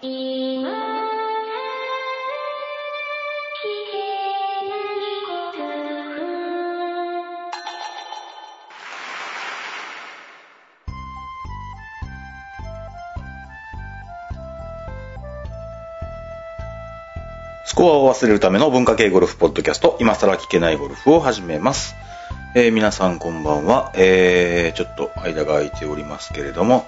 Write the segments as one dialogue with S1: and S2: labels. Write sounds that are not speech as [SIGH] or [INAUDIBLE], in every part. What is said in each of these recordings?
S1: スコアを忘れるための文化系ゴルフポッドキャスト、今更聞けないゴルフを始めます。えー皆さんこんばんは。えーちょっと間が空いておりますけれども、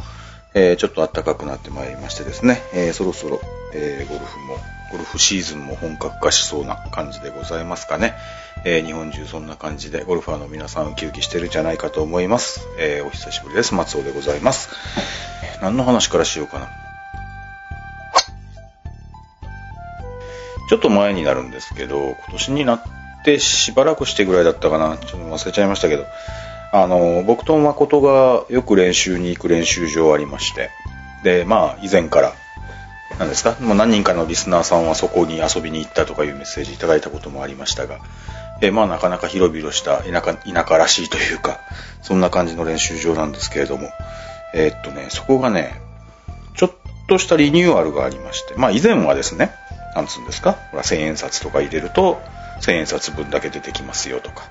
S1: えーちょっと暖かくなってまいりましてですね、えーそろそろ、えーゴルフも、ゴルフシーズンも本格化しそうな感じでございますかね。え日本中そんな感じでゴルファーの皆さんウキウキしてるんじゃないかと思います。えお久しぶりです。松尾でございます。何の話からしようかな。ちょっと前になるんですけど、今年になってしばらくしてぐらいだったかな。ちょっと忘れちゃいましたけど、あの、僕と誠がよく練習に行く練習場ありまして、で、まあ、以前から、何ですか、もう何人かのリスナーさんはそこに遊びに行ったとかいうメッセージいただいたこともありましたが、えまあ、なかなか広々した田舎、田舎らしいというか、[LAUGHS] そんな感じの練習場なんですけれども、えーっとね、そこがね、ちょっとしたリニューアルがありまして、まあ以前はですね、なんつうんですか、ほら千円札とか入れると、千円札分だけ出てきますよとか、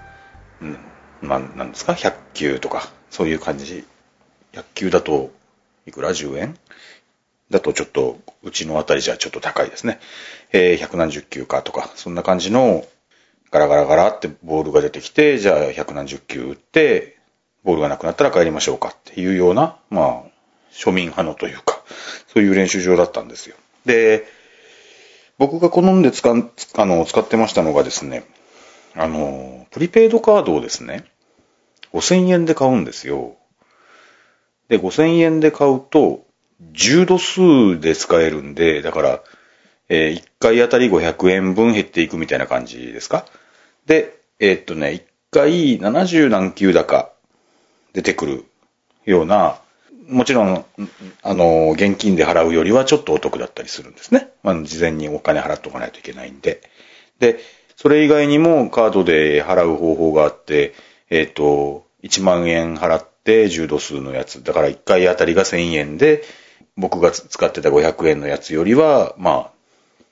S1: うん、まあなんですか、100球とか、そういう感じ。100球だと、いくら ?10 円？だとちょっと、うちのあたりじゃちょっと高いですね。えー、100何十球かとか、そんな感じの、ガラガラガラってボールが出てきて、じゃあ100何十球打って、ボールがなくなったら帰りましょうかっていうような、まあ、庶民派のというか、そういう練習場だったんですよ。で、僕が好んで使あの使ってましたのがですね、あの、プリペイドカードをですね、5000円で買うんですよ。で、5000円で買うと、10度数で使えるんで、だから、え1回あたり500円分減っていくみたいな感じですか？で、えーっとね、1回70何球だか出てくるような、もちろん、あの、現金で払うよりはちょっとお得だったりするんですね。まあ、事前にお金払っておかないといけないんで。で、それ以外にもカードで払う方法があって、えっ、と、1万円払って10度数のやつ。だから1回あたりが1000円で、僕が使ってた500円のやつよりは、まあ、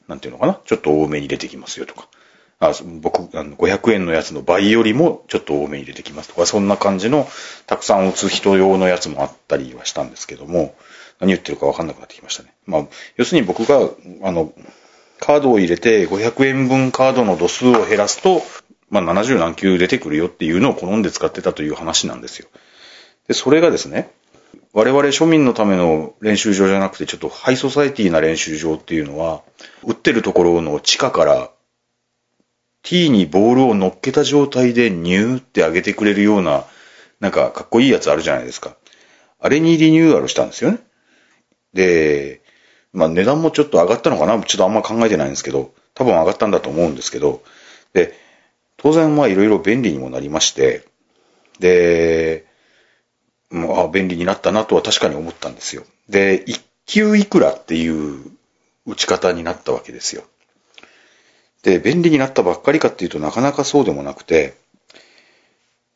S1: なんていうのかな、ちょっと多めに出てきますよとか。あ僕、あの500円のやつの倍よりもちょっと多めに出てきますとか、そんな感じのたくさん打つ人用のやつもあったりはしたんですけども、何言ってるかわかんなくなってきましたね。まあ、要するに僕が、あの、カードを入れて500円分カードの度数を減らすと、まあ70何球出てくるよっていうのを好んで使ってたという話なんですよ。で、それがですね、我々庶民のための練習場じゃなくて、ちょっとハイソサエティな練習場っていうのは、打ってるところの地下から、T にボールを乗っけた状態でニューって上げてくれるような、なんかかっこいいやつあるじゃないですか。あれにリニューアルしたんですよね。で、まあ値段もちょっと上がったのかな？ちょっとあんま考えてないんですけど、多分上がったんだと思うんですけど、で、当然まあいろいろ便利にもなりまして、で、もうあ便利になったなとは確かに思ったんですよ。で、一級いくらっていう打ち方になったわけですよ。で、便利になったばっかりかっていうとなかなかそうでもなくて、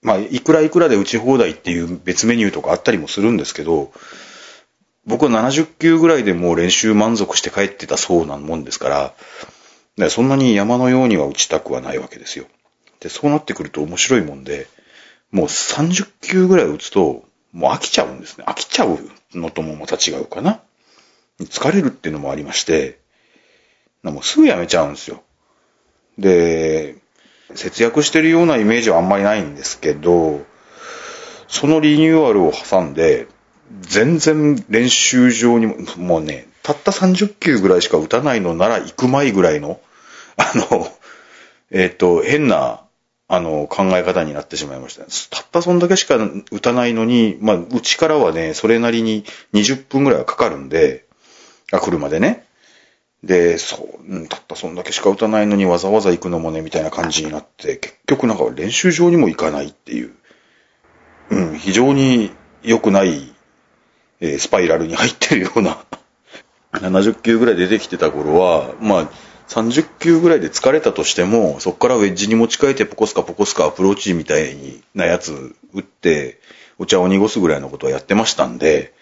S1: まあ、いくらいくらで打ち放題っていう別メニューとかあったりもするんですけど、僕は70球ぐらいでもう練習満足して帰ってたそうなもんですから、でそんなに山のようには打ちたくはないわけですよ。で、そうなってくると面白いもんで、もう30球ぐらい打つと、もう飽きちゃうんですね。飽きちゃうのともまた違うかな。疲れるっていうのもありまして、もうすぐやめちゃうんですよ。で、節約してるようなイメージはあんまりないんですけど、そのリニューアルを挟んで、全然練習場にも、もうね、たった30球ぐらいしか打たないのなら行く前ぐらいの、あの、えっ、と、変な、あの、考え方になってしまいました。たったそんだけしか打たないのに、まあ、うちからはね、それなりに20分ぐらいはかかるんで、あ、車でね。で、そう、たったそんだけしか打たないのにわざわざ行くのもね、みたいな感じになって、結局なんか練習場にも行かないっていう、うん、非常に良くない、えースパイラルに入ってるような、[LAUGHS] 70球ぐらい出てきてた頃は、まあ、30球ぐらいで疲れたとしても、そこからウェッジに持ち替えてポコスカポコスカアプローチみたいなやつ打って、お茶を濁すぐらいのことはやってましたんで、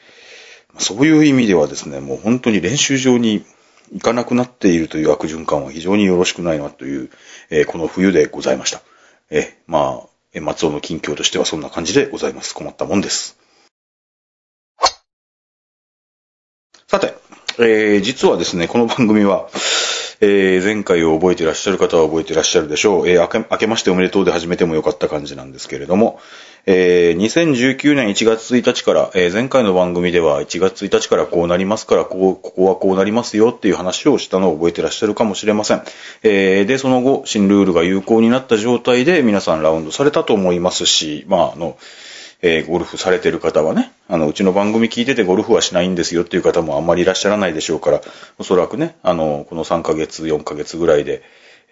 S1: そういう意味ではですね、もう本当に練習場に行かなくなっているという悪循環は非常によろしくないなという、えーこの冬でございました。えまあ、松尾の近況としてはそんな感じでございます。困ったもんです。さて、えー実はですね、この番組は、えー前回を覚えていらっしゃる方は覚えていらっしゃるでしょう。えー明け明けましておめでとうで始めてもよかった感じなんですけれども、えー2019年1月1日から、えー前回の番組では1月1日からこうなりますから、こう、ここはこうなりますよっていう話をしたのを覚えていらっしゃるかもしれません。えーで、その後、新ルールが有効になった状態で皆さんラウンドされたと思いますし、まあ、あの、えーゴルフされてる方はね、あの、うちの番組聞いててゴルフはしないんですよっていう方もあんまりいらっしゃらないでしょうから、おそらくね、あの、この3ヶ月、4ヶ月ぐらいで、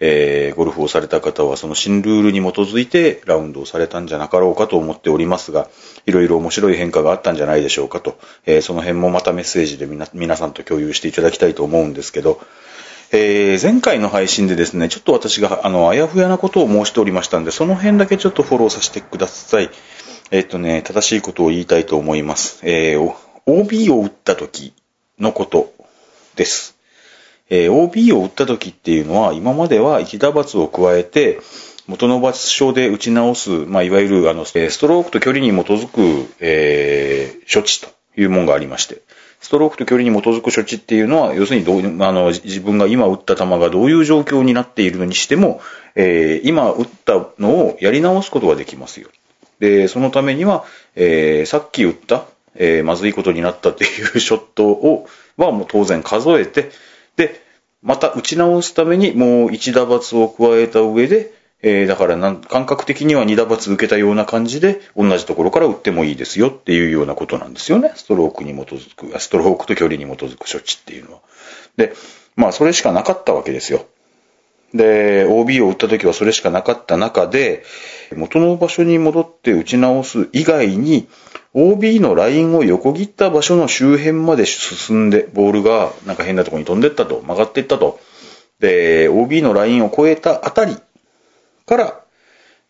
S1: えーゴルフをされた方はその新ルールに基づいてラウンドをされたんじゃなかろうかと思っておりますが、いろいろ面白い変化があったんじゃないでしょうかと、えーその辺もまたメッセージでみな皆さんと共有していただきたいと思うんですけど、えー前回の配信でですね、ちょっと私が、あの、あやふやなことを申しておりましたんで、その辺だけちょっとフォローさせてください。えっとね、正しいことを言いたいと思います。えー、OB を打った時のことです。えー OB を打った時っていうのは、今までは一打罰を加えて、元の場所で打ち直す、まあ、いわゆる、あの、ストロークと距離に基づく、えー処置というものがありまして、ストロークと距離に基づく処置っていうのは、要するにどういう、あの、自分が今打った球がどういう状況になっているのにしても、えー今打ったのをやり直すことができますよ。で、そのためには、えーさっき打った、えーまずいことになったっていうショットを、はもう当然数えて、で、また打ち直すためにもう一打罰を加えた上で、えーだからなん感覚的には二打罰受けたような感じで、同じところから打ってもいいですよっていうようなことなんですよね。ストロークに基づく、ストロークと距離に基づく処置っていうのは。で、まあそれしかなかったわけですよ。で、OB を打った時はそれしかなかった中で、元の場所に戻って打ち直す以外に、OB のラインを横切った場所の周辺まで進んで、ボールがなんか変なとこに飛んでったと、曲がっていったと。で、OB のラインを越えたあたりから、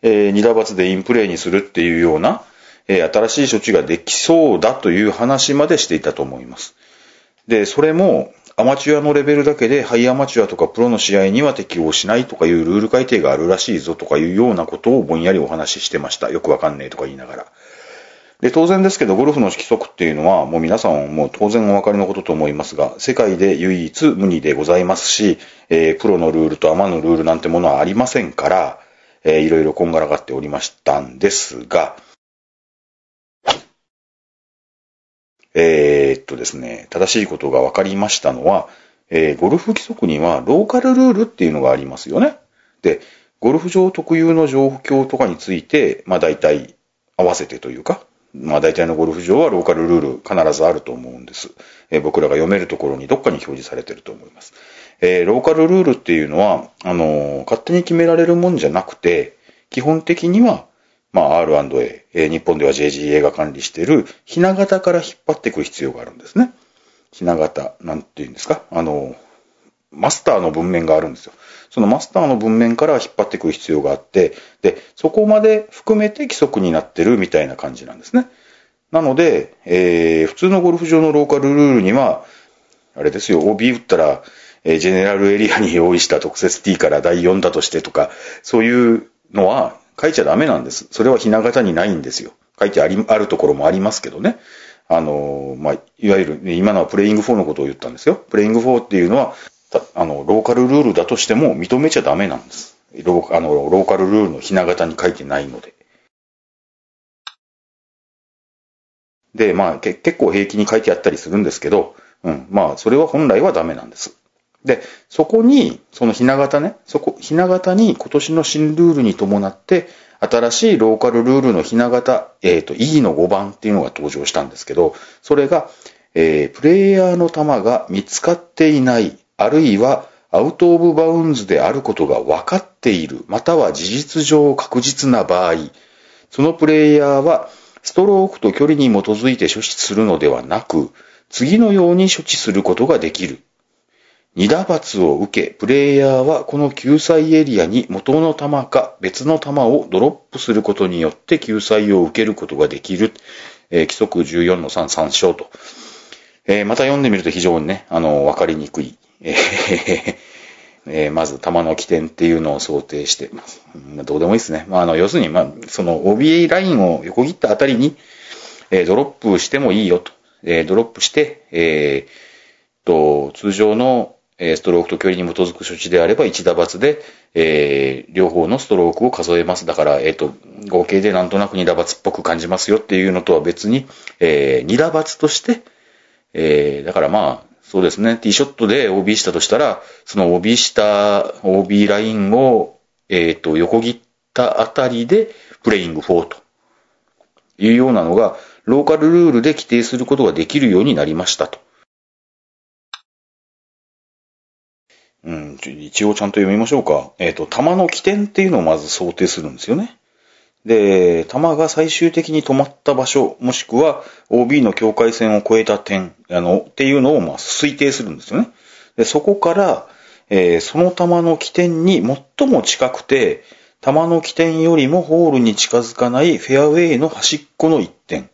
S1: えー二打罰でインプレーにするっていうような、えー新しい処置ができそうだという話までしていたと思います。で、それも、アマチュアのレベルだけで、ハイアマチュアとかプロの試合には適用しないとかいうルール改定があるらしいぞとかいうようなことをぼんやりお話ししてました。よくわかんねえとか言いながら。で、当然ですけど、ゴルフの規則っていうのは、もう皆さんもう当然お分かりのことと思いますが、世界で唯一無二でございますし、えープロのルールとアマのルールなんてものはありませんから、えーいろいろこんがらがっておりましたんですが、えーっとですね、正しいことが分かりましたのは、えーゴルフ規則にはローカルルールっていうのがありますよね。で、ゴルフ場特有の状況とかについて、まあ大体合わせてというか、まあ大体のゴルフ場はローカルルール必ずあると思うんです。えー僕らが読めるところにどっかに表示されてると思います。えーローカルルールっていうのは、あのー勝手に決められるもんじゃなくて、基本的には、まあ R&A、日本では JGA が管理しているひな形から引っ張っていく必要があるんですね。ひな形、なんていうんですか？あの、マスターの文面があるんですよ。そのマスターの文面から引っ張ってくる必要があって、で、そこまで含めて規則になってるみたいな感じなんですね。なので、えー普通のゴルフ場のローカルルールには、あれですよ、OB 打ったら、えージェネラルエリアに用意した特設 T から第4だとしてとか、そういうのは書いちゃダメなんです。それはひな形にないんですよ。書いてあり、あるところもありますけどね。あのまあ、いわゆる、ね、今のはプレイング4のことを言ったんですよ。プレイング4っていうのは、あの、ローカルルールだとしても認めちゃダメなんです。ローあのローカルルールのひな形に書いてないので。で、まあ、け結構平気に書いてあったりするんですけど、うん、まあ、それは本来はダメなんです。で、そこに、そのひな形ね、そこ、ひな形に今年の新ルールに伴って、新しいローカルルールのひな形、えっ、と、E の5番っていうのが登場したんですけど、それが、えープレイヤーの球が見つかっていない、あるいはアウトオブバウンズであることが分かっている、または事実上確実な場合、そのプレイヤーはストロークと距離に基づいて処置するのではなく、次のように処置することができる。二打罰を受け、プレイヤーはこの救済エリアに元の球か別の球をドロップすることによって救済を受けることができる。えー規則14の3参照と。えーまた読んでみると非常にね、あの、わかりにくい。えーまず、弾の起点っていうのを想定して。どうでもいいですね。まあ、あの、要するに、まあ、その OBA ラインを横切ったあたりに、えードロップしてもいいよと。えードロップして、えーと、通常の、えストロークと距離に基づく処置であれば、1打罰で、えー両方のストロークを数えます。だから、えっ、と、合計でなんとなく2打罰っぽく感じますよっていうのとは別に、え2打罰として、えーだからまあ、そうですね、ティーショットで OB したとしたら、その OB した、OB ラインを、えっ、と、横切ったあたりで、プレイング4というようなのが、ローカルルールで規定することができるようになりましたと。うん、一応ちゃんと読みましょうか。えっ、と、弾の起点っていうのをまず想定するんですよね。で、弾が最終的に止まった場所、もしくは OB の境界線を越えた点、あの、っていうのをまあ推定するんですよね。で、そこから、えーその弾の起点に最も近くて、弾の起点よりもホールに近づかないフェアウェイの端っこの一点。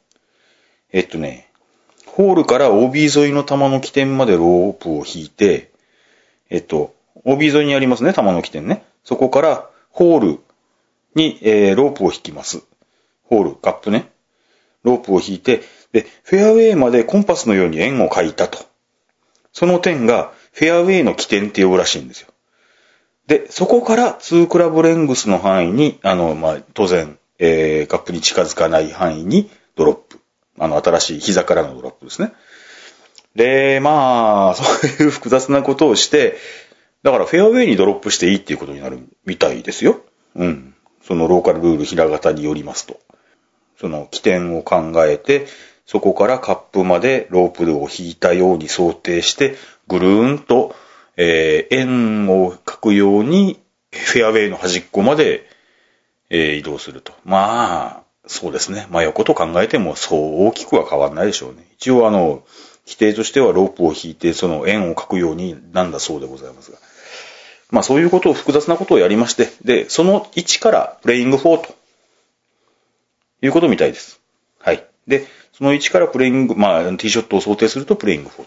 S1: えっとね、ホールから OB 沿いの弾の起点までロープを引いて、えっと、OB 沿いにありますね、弾の起点ね。そこからホールに、えーロープを引きます。ホール、カップね。ロープを引いて、で、フェアウェイまでコンパスのように円を描いたと。その点がフェアウェイの起点って呼ぶらしいんですよ。で、そこから2クラブレングスの範囲に、あの、まあ、当然、えーカップに近づかない範囲にドロップ。あの、新しい膝からのドロップですね。で、まあ、[LAUGHS] そういう複雑なことをして、だからフェアウェイにドロップしていいっていうことになるみたいですよ。うん。そのローカルルールひら型によりますと。その起点を考えて、そこからカップまでロープルを引いたように想定して、ぐるーんと、えー円を描くように、フェアウェイの端っこまで、えー移動すると。まあ、そうですね。真横と考えてもそう大きくは変わらないでしょうね。一応あの、規定としてはロープを引いて、その円を描くようになんだそうでございますが。まあそういうことを、複雑なことをやりまして、で、その1からプレイング4ということみたいです。はい。で、その1からプレイング、まあ、ティーショットを想定するとプレイング4と。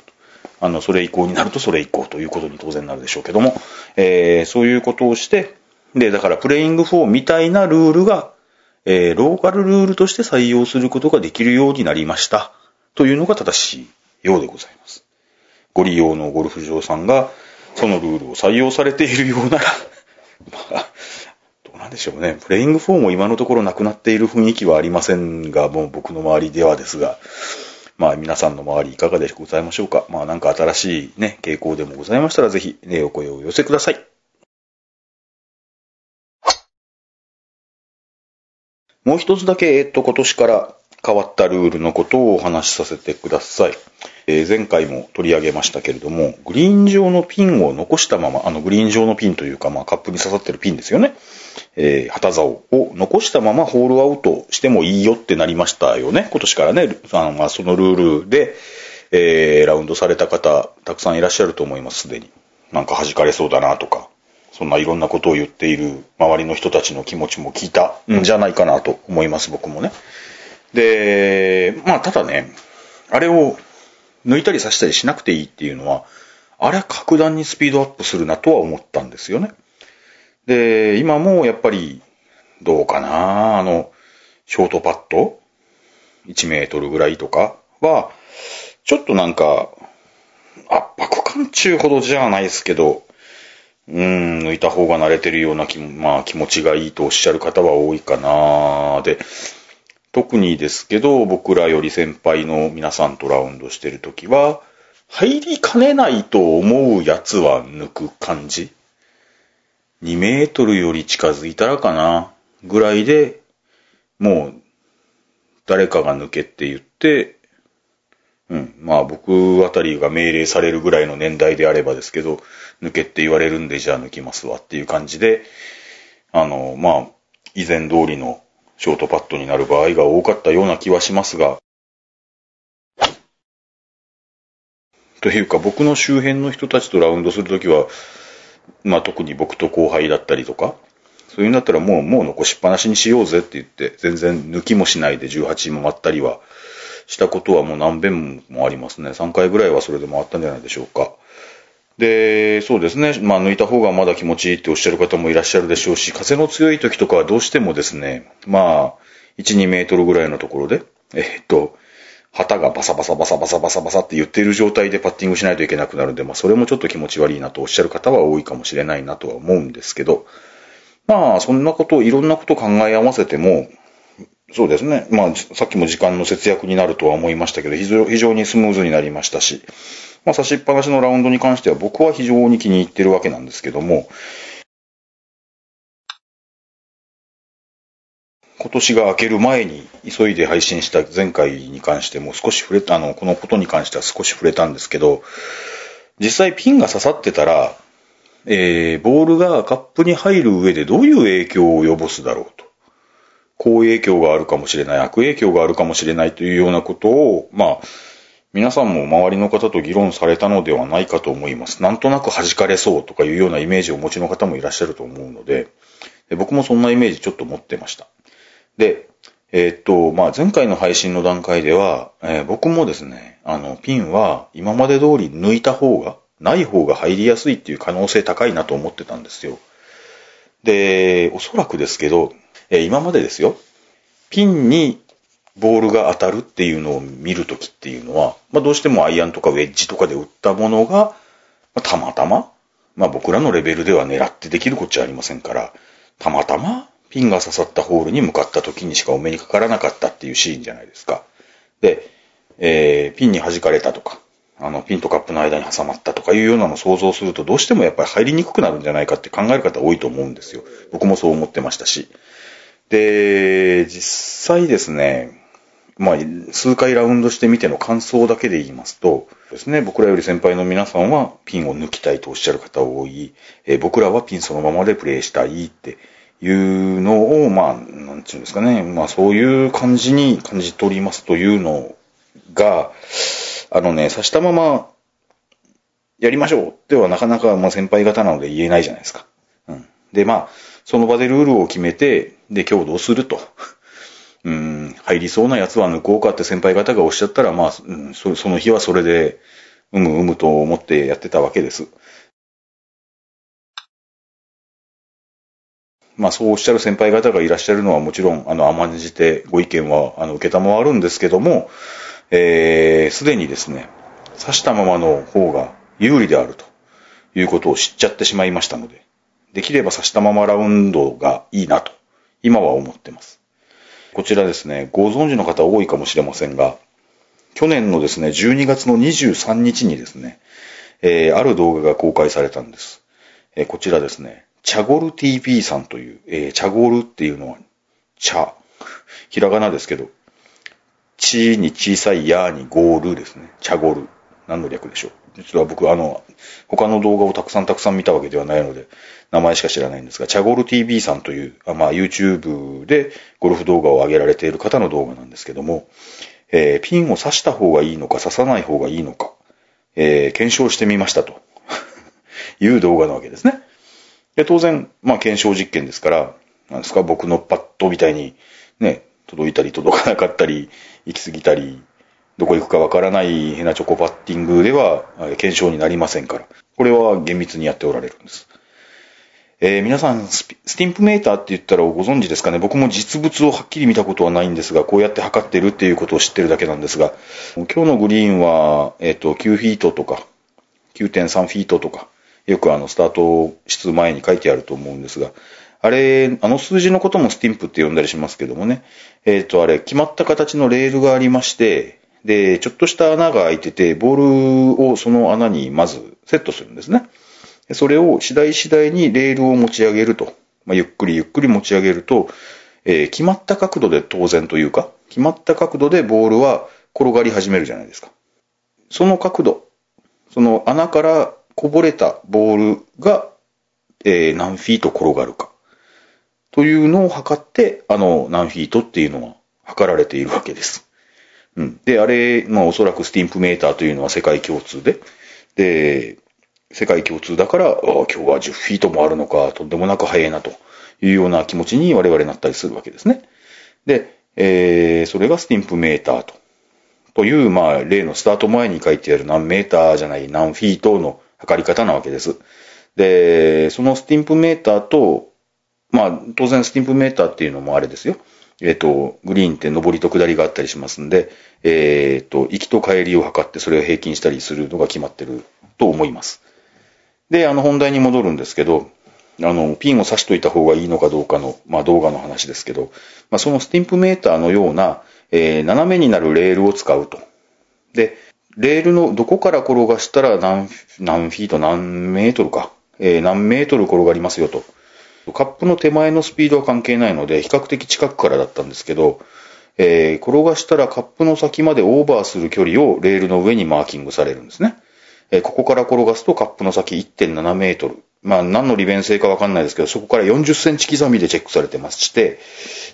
S1: あの、それ以降になるとそれ以降ということに当然なるでしょうけども、えーそういうことをして、で、だからプレイング4みたいなルールが、えーローカルルールとして採用することができるようになりました。というのが正しいようでございます。ご利用のゴルフ場さんが、そのルールを採用されているようなら、[LAUGHS] まあ、どうなんでしょうね。プレイング4も今のところなくなっている雰囲気はありませんが、もう僕の周りではですが、まあ皆さんの周りいかがでございましょうか。まあなんか新しいね、傾向でもございましたらぜひ、ね、お声を寄せください。もう一つだけ、えっと、今年から変わったルールのことをお話しさせてください。えー前回も取り上げましたけれども、グリーン上のピンを残したまま、あのグリーン上のピンというか、まあカップに刺さってるピンですよね。えー旗竿を残したままホールアウトしてもいいよってなりましたよね。今年からね、あのまあそのルールで、えーラウンドされた方、たくさんいらっしゃると思います、すでに。なんか弾かれそうだなとか、そんないろんなことを言っている周りの人たちの気持ちも聞いたんじゃないかなと思います、僕もね。で、まあ、ただね、あれを抜いたり刺したりしなくていいっていうのは、あれは格段にスピードアップするなとは思ったんですよね。で、今もやっぱり、どうかなあの、ショートパット ?1 メートルぐらいとかは、ちょっとなんか、圧迫感中ほどじゃないですけど、うーん、抜いた方が慣れてるような気も、まあ気持ちがいいとおっしゃる方は多いかなで、特にですけど、僕らより先輩の皆さんとラウンドしてるときは、入りかねないと思うやつは抜く感じ ?2 メートルより近づいたらかなぐらいで、もう、誰かが抜けって言って、うん。まあ僕あたりが命令されるぐらいの年代であればですけど、抜けって言われるんでじゃあ抜きますわっていう感じで、あの、まあ、以前通りのショートパットになる場合が多かったような気はしますが、というか僕の周辺の人たちとラウンドするときは、まあ特に僕と後輩だったりとか、そういうんだったらもう、もう残しっぱなしにしようぜって言って、全然抜きもしないで18も回ったりはしたことはもう何遍もありますね。3回ぐらいはそれでもあったんじゃないでしょうか。で、そうですね。まあ、抜いた方がまだ気持ちいいっておっしゃる方もいらっしゃるでしょうし、風の強い時とかはどうしてもですね、まあ、1、2メートルぐらいのところで、えっと、旗がバサバサバサバサバサバサって言っている状態でパッティングしないといけなくなるんで、まあ、それもちょっと気持ち悪いなとおっしゃる方は多いかもしれないなとは思うんですけど、まあ、そんなことを、いろんなこと考え合わせても、そうですね。まあ、さっきも時間の節約になるとは思いましたけど、非常にスムーズになりましたし、まあ、差しっぱなしのラウンドに関しては僕は非常に気に入ってるわけなんですけども、今年が明ける前に急いで配信した前回に関しても少し触れた、あの、このことに関しては少し触れたんですけど、実際ピンが刺さってたら、えー、ボールがカップに入る上でどういう影響を及ぼすだろうと。好影響があるかもしれない、悪影響があるかもしれないというようなことを、まあ、皆さんも周りの方と議論されたのではないかと思います。なんとなく弾かれそうとかいうようなイメージをお持ちの方もいらっしゃると思うので、僕もそんなイメージちょっと持ってました。で、えー、っと、まあ、前回の配信の段階では、えー、僕もですね、あの、ピンは今まで通り抜いた方が、ない方が入りやすいっていう可能性高いなと思ってたんですよ。で、おそらくですけど、えー、今までですよ、ピンにボールが当たるっていうのを見るときっていうのは、まあ、どうしてもアイアンとかウェッジとかで打ったものが、まあ、たまたま、まあ、僕らのレベルでは狙ってできるこっちゃありませんから、たまたまピンが刺さったホールに向かった時にしかお目にかからなかったっていうシーンじゃないですか。で、えー、ピンに弾かれたとか、あの、ピンとカップの間に挟まったとかいうようなのを想像すると、どうしてもやっぱり入りにくくなるんじゃないかって考える方多いと思うんですよ。僕もそう思ってましたし。で、実際ですね、まあ、数回ラウンドしてみての感想だけで言いますと、ですね、僕らより先輩の皆さんはピンを抜きたいとおっしゃる方多い、えー、僕らはピンそのままでプレイしたいっていうのを、まあ、なんていうんですかね、まあそういう感じに感じ取りますというのが、あのね、刺したままやりましょうではなかなかまあ先輩方なので言えないじゃないですか。うん。で、まあ、その場でルールを決めて、で、今日どうすると。うん、入りそうなやつは抜こうかって先輩方がおっしゃったら、まあ、うん、その日はそれで、うむうむと思ってやってたわけです。まあそうおっしゃる先輩方がいらっしゃるのはもちろん、あの、甘んじてご意見は、あの、受けたまわるんですけども、えー、すでにですね、刺したままの方が有利であるということを知っちゃってしまいましたので、できれば刺したままラウンドがいいなと、今は思ってます。こちらですね、ご存知の方多いかもしれませんが、去年のですね、12月の23日にですね、えー、ある動画が公開されたんです。えー、こちらですね、チャゴル TV さんという、えー、チャゴルっていうのは、茶、ひらがなですけど、チに小さいヤーにゴールですね。チャゴル。何の略でしょう？実は僕、あの、他の動画をたくさんたくさん見たわけではないので、名前しか知らないんですが、チャゴル TV さんという、あまあ、YouTube でゴルフ動画を上げられている方の動画なんですけども、えー、ピンを刺した方がいいのか刺さない方がいいのか、えー、検証してみましたと [LAUGHS] いう動画なわけですね。で、当然、まあ、検証実験ですから、なんですか、僕のパッドみたいに、ね、届いたり届かなかったり、行き過ぎたり、どこ行くかわからないヘナチョコパッティングでは、検証になりませんから。これは厳密にやっておられるんです。えー、皆さんス、スティンプメーターって言ったらご存知ですかね？僕も実物をはっきり見たことはないんですが、こうやって測ってるっていうことを知ってるだけなんですが、今日のグリーンは、えっ、ー、と、9フィートとか、9.3フィートとか、よくあの、スタート室前に書いてあると思うんですが、あれ、あの数字のこともスティンプって呼んだりしますけどもね、えっ、ー、と、あれ、決まった形のレールがありまして、で、ちょっとした穴が開いてて、ボールをその穴にまずセットするんですね。それを次第次第にレールを持ち上げると。まあ、ゆっくりゆっくり持ち上げると、えー、決まった角度で当然というか、決まった角度でボールは転がり始めるじゃないですか。その角度、その穴からこぼれたボールが、えー、何フィート転がるか。というのを測って、あの、何フィートっていうのは測られているわけです。うん。で、あれ、まあおそらくスティンプメーターというのは世界共通で、で、世界共通だから、ああ今日は10フィートもあるのか、とんでもなく速いなというような気持ちに我々なったりするわけですね。で、えー、それがスティンプメーターと。という、まあ、例のスタート前に書いてある何メーターじゃない、何フィートの測り方なわけです。で、そのスティンプメーターと、まあ、当然スティンプメーターっていうのもあれですよ。えっ、と、グリーンって上りと下りがあったりしますんで、えっ、と、行きと帰りを測ってそれを平均したりするのが決まってると思います。で、あの本題に戻るんですけど、あの、ピンを刺しといた方がいいのかどうかの、まあ動画の話ですけど、まあそのスティンプメーターのような、えー斜めになるレールを使うと。で、レールのどこから転がしたら何、何フィート、何メートルか、えー何メートル転がりますよと。カップの手前のスピードは関係ないので、比較的近くからだったんですけど、えー転がしたらカップの先までオーバーする距離をレールの上にマーキングされるんですね。えーここから転がすとカップの先1.7メートル。まあ何の利便性かわかんないですけど、そこから40センチ刻みでチェックされてまして、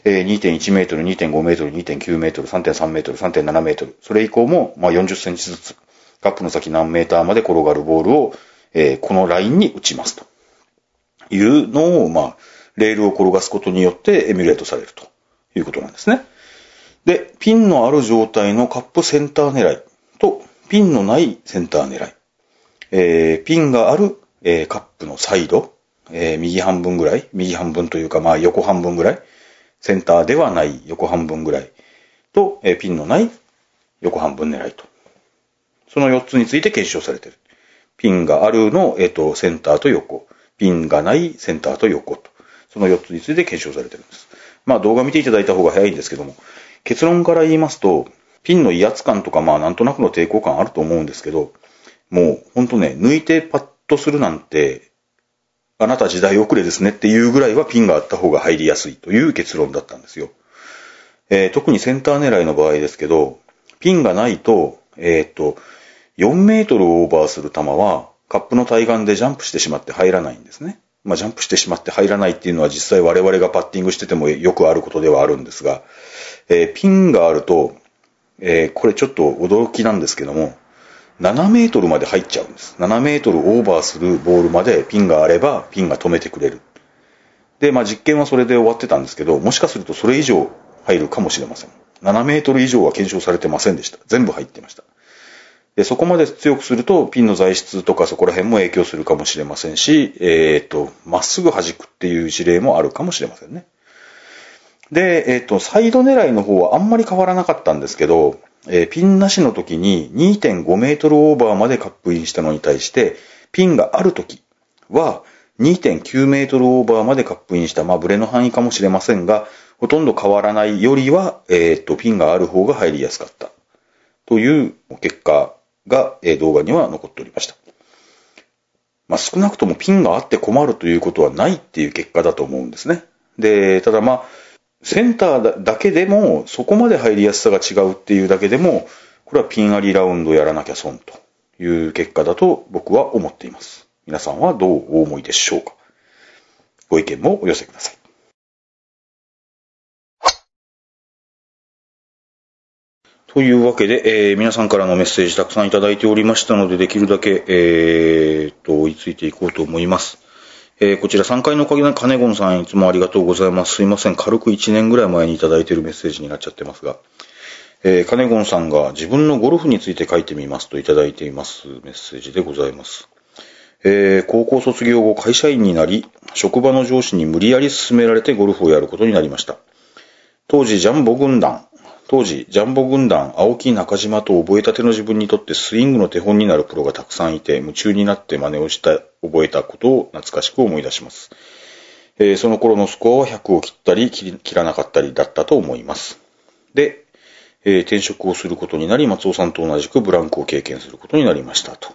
S1: えー2.1メートル、2.5メートル、2.9メートル、3.3メートル、3.7メートル。それ以降も、まあ40センチずつ、カップの先何メーターまで転がるボールを、えーこのラインに打ちますと。いうのを、まあ、レールを転がすことによってエミュレートされるということなんですね。で、ピンのある状態のカップセンター狙いと、ピンのないセンター狙い。えーピンがある、えーカップのサイド、えー右半分ぐらい、右半分というか、まあ横半分ぐらい、センターではない横半分ぐらいと、えーピンのない横半分狙いと。その4つについて検証されている。ピンがあるの、えっ、と、センターと横。ピンがないセンターと横と。その4つについて検証されてるんです。まあ動画見ていただいた方が早いんですけども、結論から言いますと、ピンの威圧感とかまあなんとなくの抵抗感あると思うんですけど、もうほんとね、抜いてパッとするなんて、あなた時代遅れですねっていうぐらいはピンがあった方が入りやすいという結論だったんですよ。えー特にセンター狙いの場合ですけど、ピンがないと、えーっと、4メートルオーバーする球は、カップの対岸でジャンプしてしまって入らないんですね。まあ、ジャンプしてしまって入らないっていうのは実際我々がパッティングしててもよくあることではあるんですが、えーピンがあると、えーこれちょっと驚きなんですけども、7メートルまで入っちゃうんです。7メートルオーバーするボールまでピンがあれば、ピンが止めてくれる。で、まあ実験はそれで終わってたんですけど、もしかするとそれ以上入るかもしれません。7メートル以上は検証されてませんでした。全部入ってました。で、そこまで強くすると、ピンの材質とかそこら辺も影響するかもしれませんし、えっ、と、まっすぐ弾くっていう事例もあるかもしれませんね。で、えっ、と、サイド狙いの方はあんまり変わらなかったんですけど、えーピンなしの時に2.5メートルオーバーまでカップインしたのに対して、ピンがある時は2.9メートルオーバーまでカップインした、まあ、ブレの範囲かもしれませんが、ほとんど変わらないよりは、えっ、と、ピンがある方が入りやすかった。という結果が、動画には残っておりました。まあ、少なくともピンがあって困るということはないっていう結果だと思うんですね。で、ただまあ、センターだけでも、そこまで入りやすさが違うっていうだけでも、これはピンありラウンドやらなきゃ損という結果だと僕は思っています。皆さんはどうお思いでしょうか？ご意見もお寄せください。というわけで、えー皆さんからのメッセージたくさんいただいておりましたので、できるだけ、えー、と、追いついていこうと思います。えーこちら3階のおかげのカネゴンさんいつもありがとうございます。すいません。軽く1年ぐらい前にいただいているメッセージになっちゃってますが、えーカネゴンさんが自分のゴルフについて書いてみますといただいていますメッセージでございます。えー高校卒業後会社員になり、職場の上司に無理やり勧められてゴルフをやることになりました。当時ジャンボ軍団、当時ジャンボ軍団、青木中島と覚えたての自分にとってスイングの手本になるプロがたくさんいて、夢中になって真似をした、覚えたことを懐かしく思い出します。えーその頃のスコアは100を切ったり切り切らなかったりだったと思います。で、えー転職をすることになり、松尾さんと同じくブランクを経験することになりましたと。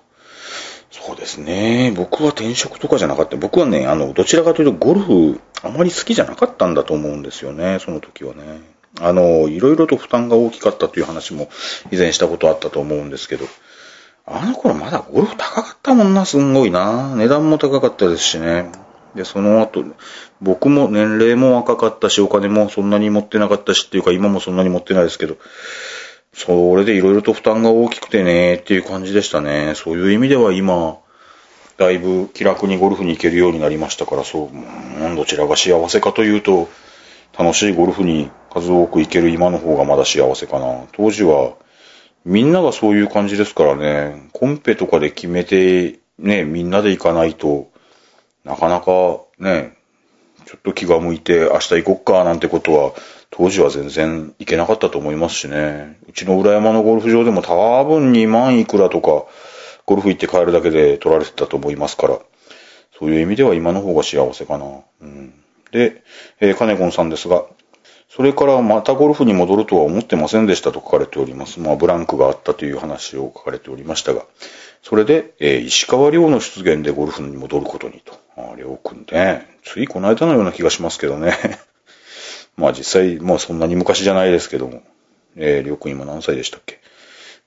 S1: そうですね。僕は転職とかじゃなかった。僕はね、あの、どちらかというとゴルフあまり好きじゃなかったんだと思うんですよね。その時はね。あの、いろいろと負担が大きかったという話も以前したことあったと思うんですけど、あの頃まだゴルフ高かったもんな、すんごいな。値段も高かったですしね。で、その後、僕も年齢も若かったし、お金もそんなに持ってなかったしっていうか、今もそんなに持ってないですけど、それでいろいろと負担が大きくてね、っていう感じでしたね。そういう意味では今、だいぶ気楽にゴルフに行けるようになりましたから、そう、どちらが幸せかというと、楽しいゴルフに数多く行ける今の方がまだ幸せかな。当時は、みんながそういう感じですからね、コンペとかで決めて、ね、みんなで行かないと、なかなかね、ちょっと気が向いて明日行こっかなんてことは、当時は全然行けなかったと思いますしね。うちの裏山のゴルフ場でも多分2万いくらとか、ゴルフ行って帰るだけで取られてたと思いますから、そういう意味では今の方が幸せかな。うん、で、えー、カネゴンさんですが、それからまたゴルフに戻るとは思ってませんでしたと書かれております。まあ、ブランクがあったという話を書かれておりましたが、それで、えー、石川遼の出現でゴルフに戻ることにと。あ、遼くんね、ついこの間のような気がしますけどね。[LAUGHS] まあ実際、まあそんなに昔じゃないですけども。えー、りょうくん今何歳でしたっけ？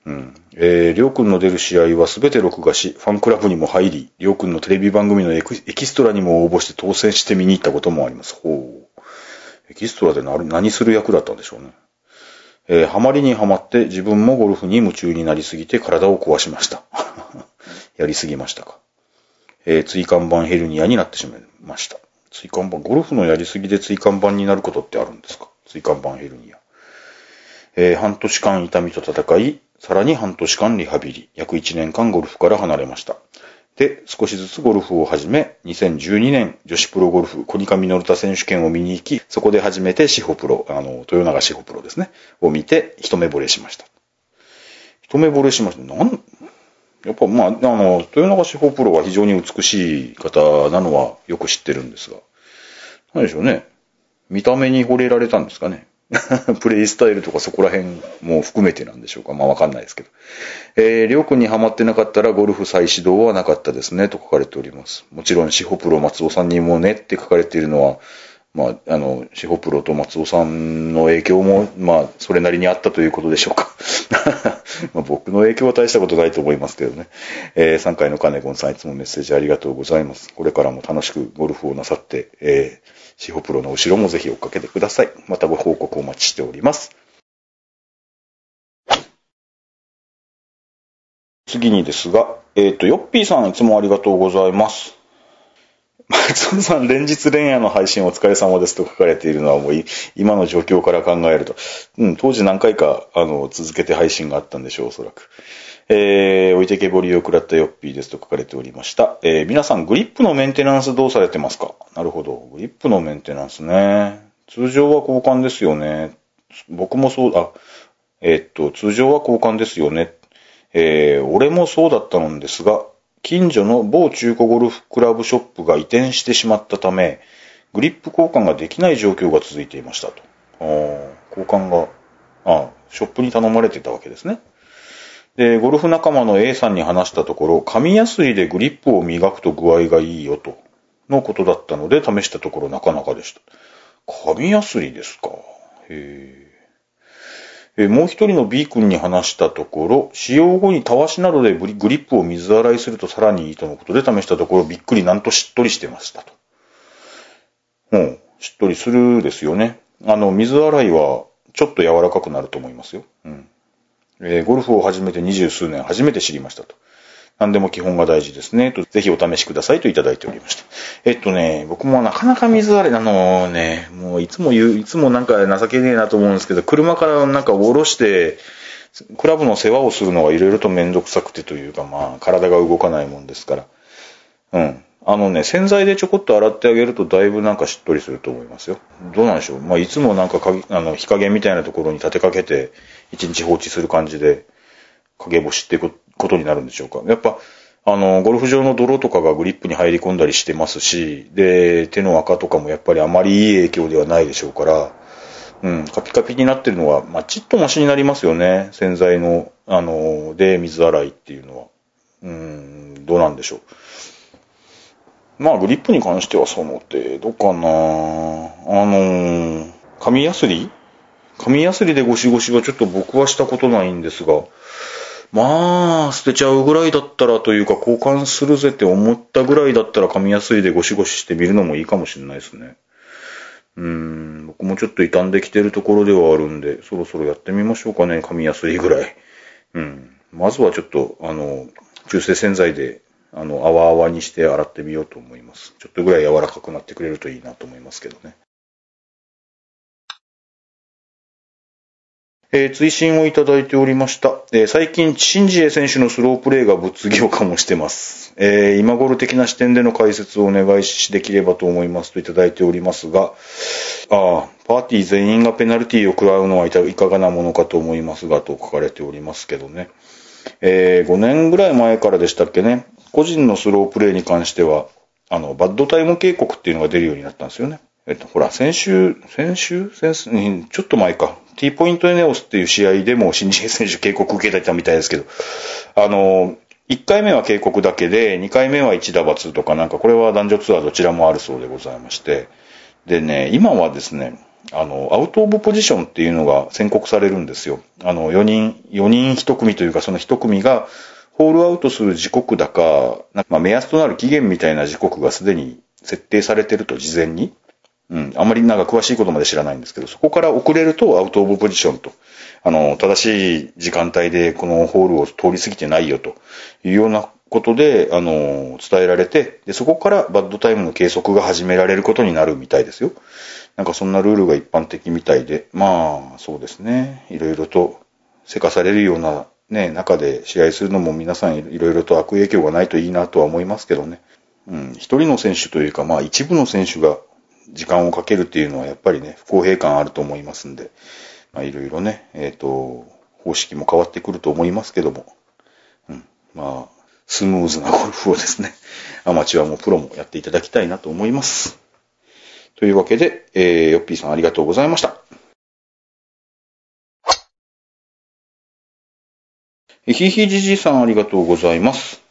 S1: うん。えー、りょうくんの出る試合はすべて録画し、ファンクラブにも入り、りょうくんのテレビ番組のエキストラにも応募して当選して見に行ったこともあります。ほう。エキストラで何する役だったんでしょうね。えー、ハマりにはまって自分もゴルフに夢中になりすぎて体を壊しました。[LAUGHS] やりすぎましたか。えー、椎間板ヘルニアになってしまいました。椎間板、ゴルフのやりすぎで椎間板になることってあるんですか？椎間板ヘルニア。えー、半年間痛みと戦い、さらに半年間リハビリ、約1年間ゴルフから離れました。で、少しずつゴルフを始め、2012年女子プロゴルフ、コニカミノルタ選手権を見に行き、そこで初めてシホプロ、あの、豊永シホプロですね、を見て、一目惚れしました。一目惚れしました。なん、やっぱまあ、あの、豊永志保プロは非常に美しい方なのはよく知ってるんですが、何でしょうね。見た目に惚れられたんですかね。[LAUGHS] プレイスタイルとかそこら辺も含めてなんでしょうか。まあわかんないですけど。えー、りょうくんにハマってなかったらゴルフ再始動はなかったですねと書かれております。もちろん、シホプロ松尾さんにもねって書かれているのは、まあ、あの、シホプロと松尾さんの影響も、まあ、それなりにあったということでしょうか。[LAUGHS] まあ僕の影響は大したことないと思いますけどね。えー、3回の金子さんいつもメッセージありがとうございます。これからも楽しくゴルフをなさって、えー、シホプロの後ろもぜひ追っかけてください。またご報告お待ちしております。次にですが、えっ、ー、と、ヨッピーさんいつもありがとうございます。松尾さん、連日連夜の配信お疲れ様ですと書かれているのはもう今の状況から考えると、うん、当時何回か、あの、続けて配信があったんでしょう、おそらく。えー、置いてけぼりを食らったヨッピーですと書かれておりました。えー、皆さん、グリップのメンテナンスどうされてますか？なるほど。グリップのメンテナンスね。通常は交換ですよね。僕もそう、あ、えー、っと、通常は交換ですよね。えー、俺もそうだったのですが、近所の某中古ゴルフクラブショップが移転してしまったため、グリップ交換ができない状況が続いていましたと。交換が、あショップに頼まれてたわけですね。で、ゴルフ仲間の A さんに話したところ、紙やすいでグリップを磨くと具合がいいよと、のことだったので試したところなかなかでした。紙やすりですか？へえ。えもう一人の B 君に話したところ、使用後にたわしなどでグリップを水洗いするとさらにいいとのことで試したところ、びっくりなんとしっとりしてましたと。うん、しっとりするですよね。あの、水洗いはちょっと柔らかくなると思いますよ。うん。えー、ゴルフを始めて二十数年初めて知りましたと。何でも基本が大事ですね。と、ぜひお試しくださいといただいておりました。えっとね、僕もなかなか水洗い、あのね、もういつも言う、いつもなんか情けねえなと思うんですけど、車からなんか下ろして、クラブの世話をするのがいろいろとめんどくさくてというか、まあ、体が動かないもんですから。うん。あのね、洗剤でちょこっと洗ってあげるとだいぶなんかしっとりすると思いますよ。どうなんでしょう。まあ、いつもなんかかあの、日陰みたいなところに立てかけて、一日放置する感じで、影干しってこことになるんでしょうか。やっぱ、あの、ゴルフ場の泥とかがグリップに入り込んだりしてますし、で、手の赤とかもやっぱりあまりいい影響ではないでしょうから、うん、カピカピになってるのは、まあ、ちっとマシになりますよね。洗剤の、あの、で、水洗いっていうのは。うん、どうなんでしょう。まあ、グリップに関してはその程度かな。あの、紙やすり？紙やすりでゴシゴシはちょっと僕はしたことないんですが、まあ、捨てちゃうぐらいだったらというか、交換するぜって思ったぐらいだったら紙やすりでゴシゴシしてみるのもいいかもしれないですね。うん、僕もちょっと傷んできてるところではあるんで、そろそろやってみましょうかね、紙やすりぐらい。うん。まずはちょっと、あの、中性洗剤であの、泡泡にして洗ってみようと思います。ちょっとぐらい柔らかくなってくれるといいなと思いますけどね。えー追伸をいただいておりました。えー最近、シンジエ選手のスロープレーが物議を醸してます。えー今頃的な視点での解説をお願いしできればと思いますといただいておりますが、ああ、パーティー全員がペナルティーを食らうのはいかがなものかと思いますが、と書かれておりますけどね。えー5年ぐらい前からでしたっけね、個人のスロープレーに関しては、あの、バッドタイム警告っていうのが出るようになったんですよね。えっと、ほら、先週、先週先週ちょっと前か。T ポイントエネオスっていう試合でも新人選手警告受けてたみたいですけど、あの、1回目は警告だけで、2回目は1打罰とかなんか、これは男女ツアーどちらもあるそうでございまして、でね、今はですね、あの、アウトオブポジションっていうのが宣告されるんですよ。あの、4人、4人1組というか、その1組が、ホールアウトする時刻だか、なんか目安となる期限みたいな時刻がすでに設定されてると事前に。うん、あまりなんか詳しいことまで知らないんですけど、そこから遅れるとアウトオブポジションと、あの、正しい時間帯でこのホールを通り過ぎてないよというようなことで、あの、伝えられて、で、そこからバッドタイムの計測が始められることになるみたいですよ。なんかそんなルールが一般的みたいで、まあ、そうですね。いろいろとせかされるようなね、中で試合するのも皆さんいろいろと悪影響がないといいなとは思いますけどね。うん、一人の選手というか、まあ一部の選手が時間をかけるっていうのはやっぱりね、不公平感あると思いますんで、まあいろいろね、えっ、と、方式も変わってくると思いますけども、うん、まあ、スムーズなゴルフをですね、[LAUGHS] アマチュアもプロもやっていただきたいなと思います。というわけで、えー、ヨッピーさんありがとうございました。ひひじじさんありがとうございます。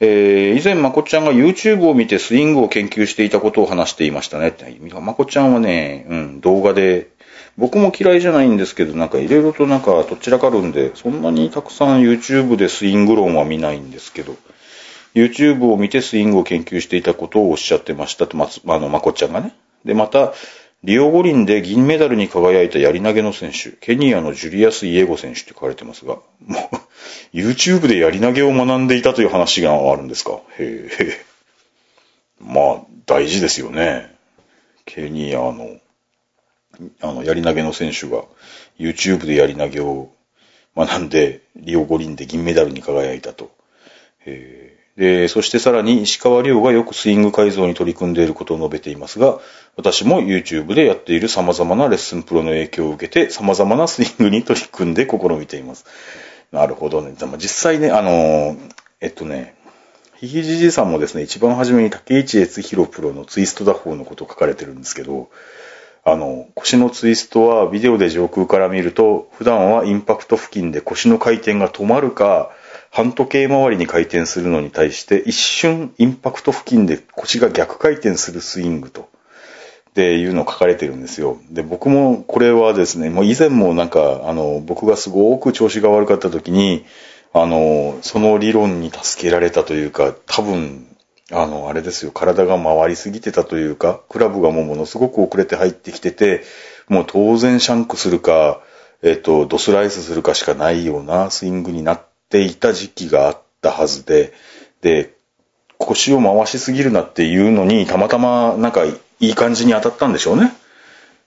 S1: えー以前まこちゃんが YouTube を見てスイングを研究していたことを話していましたね。まこちゃんはね、うん、動画で、僕も嫌いじゃないんですけど、なんかいろいろとなんかどちらかるんで、そんなにたくさん YouTube でスイング論は見ないんですけど、YouTube を見てスイングを研究していたことをおっしゃってましたと、まつ、あの、まこちゃんがね。で、また、リオ五輪で銀メダルに輝いたやり投げの選手、ケニアのジュリアス・イエゴ選手って書かれてますが、もう、YouTube でやり投げを学んでいたという話があるんですか？へえ。まあ、大事ですよね。ケニアの、あの、やり投げの選手が YouTube でやり投げを学んで、リオ五輪で銀メダルに輝いたと。へえで、そしてさらに石川遼がよくスイング改造に取り組んでいることを述べていますが、私も YouTube でやっている様々なレッスンプロの影響を受けて、様々なスイングに取り組んで試みています。なるほどね。でも実際ね、あの、えっとね、ひひじじさんもですね、一番初めに竹市悦弘プロのツイスト打法のことを書かれてるんですけど、あの、腰のツイストはビデオで上空から見ると、普段はインパクト付近で腰の回転が止まるか、半時計回りに回転するのに対して、一瞬インパクト付近で腰が逆回転するスイングと。っていうのを書かれてるんですよ。で、僕もこれはですね、もう以前もなんか、あの、僕がすごく調子が悪かった時に、あの、その理論に助けられたというか、多分、あの、あれですよ、体が回りすぎてたというか、クラブがもうものすごく遅れて入ってきてて、もう当然シャンクするか、えっと、ドスライスするかしかないようなスイングになっていた時期があったはずで、で、腰を回しすぎるなっていうのに、たまたまなんかいい感じに当たったんでしょうね。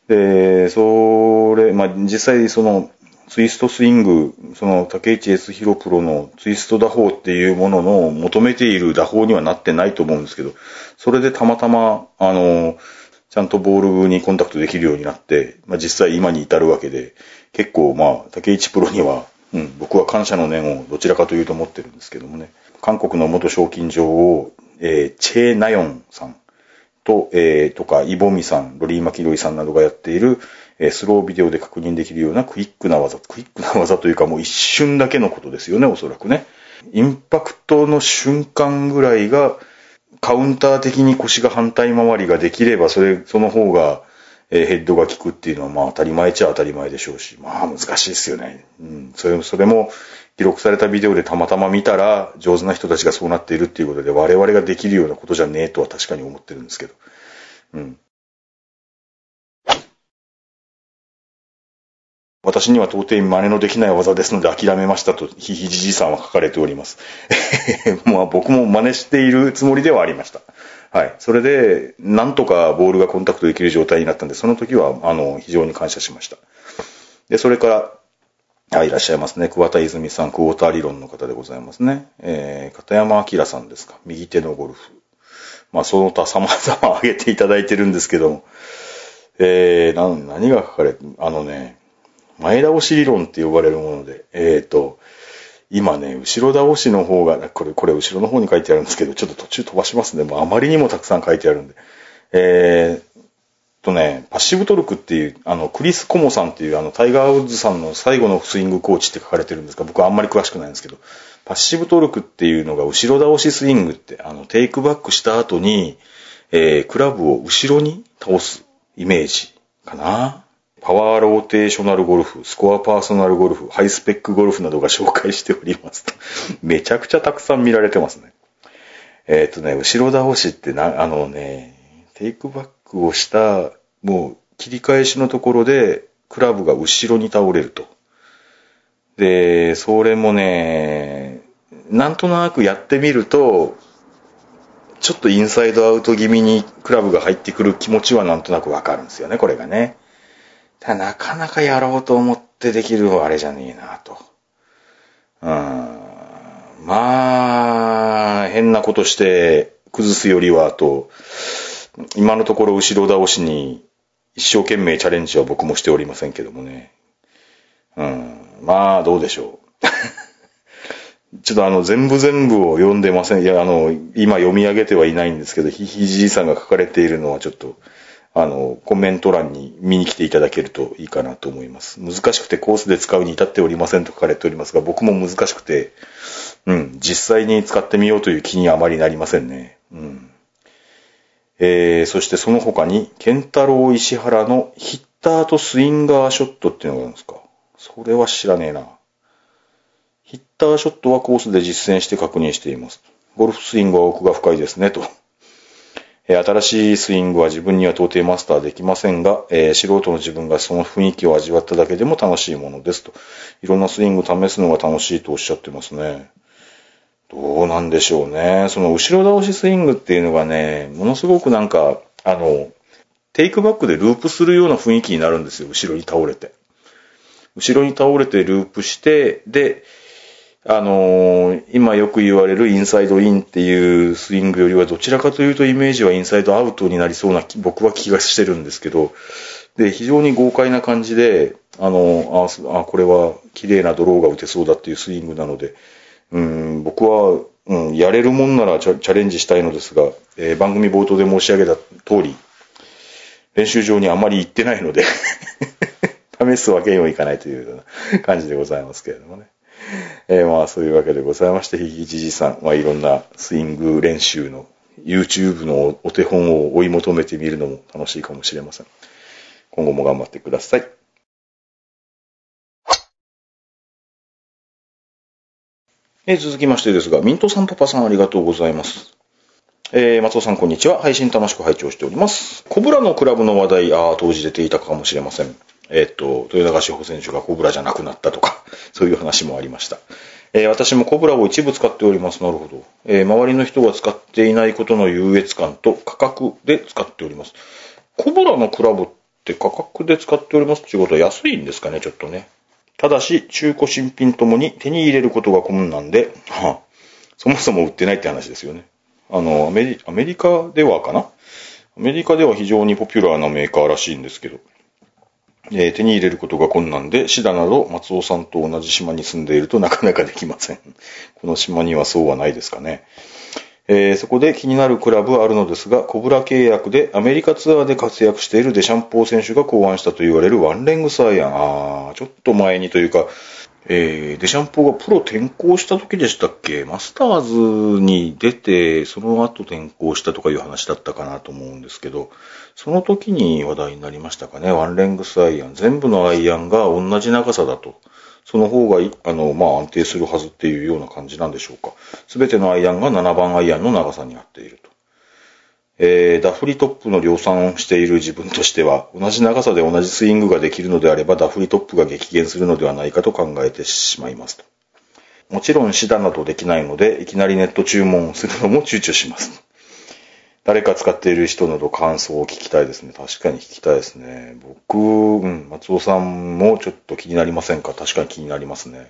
S1: で、それ、まあ、実際その、ツイストスイング、その竹内 S ヒロプロのツイスト打法っていうものの求めている打法にはなってないと思うんですけど、それでたまたま、あの、ちゃんとボールにコンタクトできるようになって、まあ、実際今に至るわけで、結構まあ、竹内プロには、うん、僕は感謝の念をどちらかというと持ってるんですけどもね。韓国の元賞金女王、えーチェ・ナヨンさんと、えーとか、イボミさん、ロリー・マキロイさんなどがやっている、えースロービデオで確認できるようなクイックな技、クイックな技というかもう一瞬だけのことですよね、おそらくね。インパクトの瞬間ぐらいが、カウンター的に腰が反対回りができれば、それ、その方が、えーヘッドが効くっていうのはまあ当たり前っちゃ当たり前でしょうし、まあ難しいですよね。うん、それ、それも記録されたビデオでたまたま見たら上手な人たちがそうなっているっていうことで我々ができるようなことじゃねえとは確かに思ってるんですけど。うん。私には到底真似のできない技ですので諦めましたと、ひひじじいさんは書かれております。[LAUGHS] まあ僕も真似しているつもりではありました。はい。それで、なんとかボールがコンタクトできる状態になったんで、その時は、あの、非常に感謝しました。で、それから、あ、いらっしゃいますね。桑田泉さん、クォーター理論の方でございますね。えー、片山明さんですか。右手のゴルフ。まあ、その他様々 [LAUGHS] 挙げていただいてるんですけども、えー、な、何が書かれて、あのね、前倒し理論って呼ばれるもので、えーと、今ね、後ろ倒しの方が、これ、これ後ろの方に書いてあるんですけど、ちょっと途中飛ばしますね。もうあまりにもたくさん書いてあるんで。えー、とね、パッシブトルクっていう、あの、クリス・コモさんっていう、あの、タイガー・ウッズさんの最後のスイングコーチって書かれてるんですが、僕はあんまり詳しくないんですけど、パッシブトルクっていうのが後ろ倒しスイングって、あの、テイクバックした後に、えー、クラブを後ろに倒すイメージかな。パワーローテーショナルゴルフ、スコアパーソナルゴルフ、ハイスペックゴルフなどが紹介しておりますと。[LAUGHS] めちゃくちゃたくさん見られてますね。えっ、とね、後ろ倒しってな、あのね、テイクバックをした、もう切り返しのところで、クラブが後ろに倒れると。で、それもね、なんとなくやってみると、ちょっとインサイドアウト気味にクラブが入ってくる気持ちはなんとなくわかるんですよね、これがね。ただなかなかやろうと思ってできるあれじゃねえなと。うん。まあ、変なことして崩すよりはと、今のところ後ろ倒しに一生懸命チャレンジは僕もしておりませんけどもね。うん。まあ、どうでしょう。[LAUGHS] ちょっとあの、全部全部を読んでません。いや、あの、今読み上げてはいないんですけど、ひひじいさんが書かれているのはちょっと、あの、コメント欄に見に来ていただけるといいかなと思います。難しくてコースで使うに至っておりませんと書かれておりますが、僕も難しくて、うん、実際に使ってみようという気にあまりなりませんね。うん。えー、そしてその他に、ケンタロウ石原のヒッターとスインガーショットっていうのがあるんですか？それは知らねえな。ヒッターショットはコースで実践して確認しています。ゴルフスイングは奥が深いですね、と。えー新しいスイングは自分には到底マスターできませんが、えー素人の自分がその雰囲気を味わっただけでも楽しいものですと。いろんなスイングを試すのが楽しいとおっしゃってますね。どうなんでしょうね。その後ろ倒しスイングっていうのがね、ものすごくなんか、あの、テイクバックでループするような雰囲気になるんですよ。後ろに倒れて。後ろに倒れてループして、で、あのー今よく言われるインサイドインっていうスイングよりはどちらかというとイメージはインサイドアウトになりそうな僕は気がしてるんですけど、で、非常に豪快な感じで、あの、あ、あこれは綺麗なドローが打てそうだっていうスイングなので、うん、僕は、うん、やれるもんならチャチャレンジしたいのですが、えー番組冒頭で申し上げた通り、練習場にあまり行ってないので、[LAUGHS] 試すわけにもいかないというような感じでございますけれどもね。えーまあそういうわけでございまして、ひぎじじさん、まあいろんなスイング練習の YouTube のお手本を追い求めてみるのも楽しいかもしれません。今後も頑張ってください。えー続きましてですが、ミントさんパパさんありがとうございます。えー松尾さんこんにちは。配信楽しく拝聴しております。コブラのクラブの話題、ああ、当時出ていたかもしれません。えーっと、豊永志保選手がコブラじゃなくなったとか、[LAUGHS] そういう話もありました。えー私もコブラを一部使っております。なるほど。えー周りの人が使っていないことの優越感と価格で使っております。コブラのクラブって価格で使っておりますっていうことは安いんですかね、ちょっとね。ただし、中古新品ともに手に入れることが困難で、[LAUGHS] はあ、そもそも売ってないって話ですよね。あの、アメリアメリカではかな？アメリカでは非常にポピュラーなメーカーらしいんですけど、えー手に入れることが困難で、シダなど松尾さんと同じ島に住んでいるとなかなかできません。この島にはそうはないですかね。えーそこで気になるクラブはあるのですが、コブラ契約でアメリカツアーで活躍しているデシャンポー選手が考案したと言われるワンレングサイアン。あちょっと前にというか、えーデシャンポーがプロ転向した時でしたっけ？マスターズに出て、その後転向したとかいう話だったかなと思うんですけど、その時に話題になりましたかね？ワンレングスアイアン。全部のアイアンが同じ長さだと。その方が、あの、まあ、安定するはずっていうような感じなんでしょうか。すべてのアイアンが7番アイアンの長さに合っていると。えー、ダフリトップの量産をしている自分としては、同じ長さで同じスイングができるのであれば、ダフリトップが激減するのではないかと考えてしまいますと。もちろん、シダなどできないので、いきなりネット注文をするのも躊躇します。誰か使っている人など感想を聞きたいですね。確かに聞きたいですね。僕、うん、松尾さんもちょっと気になりませんか？確かに気になりますね。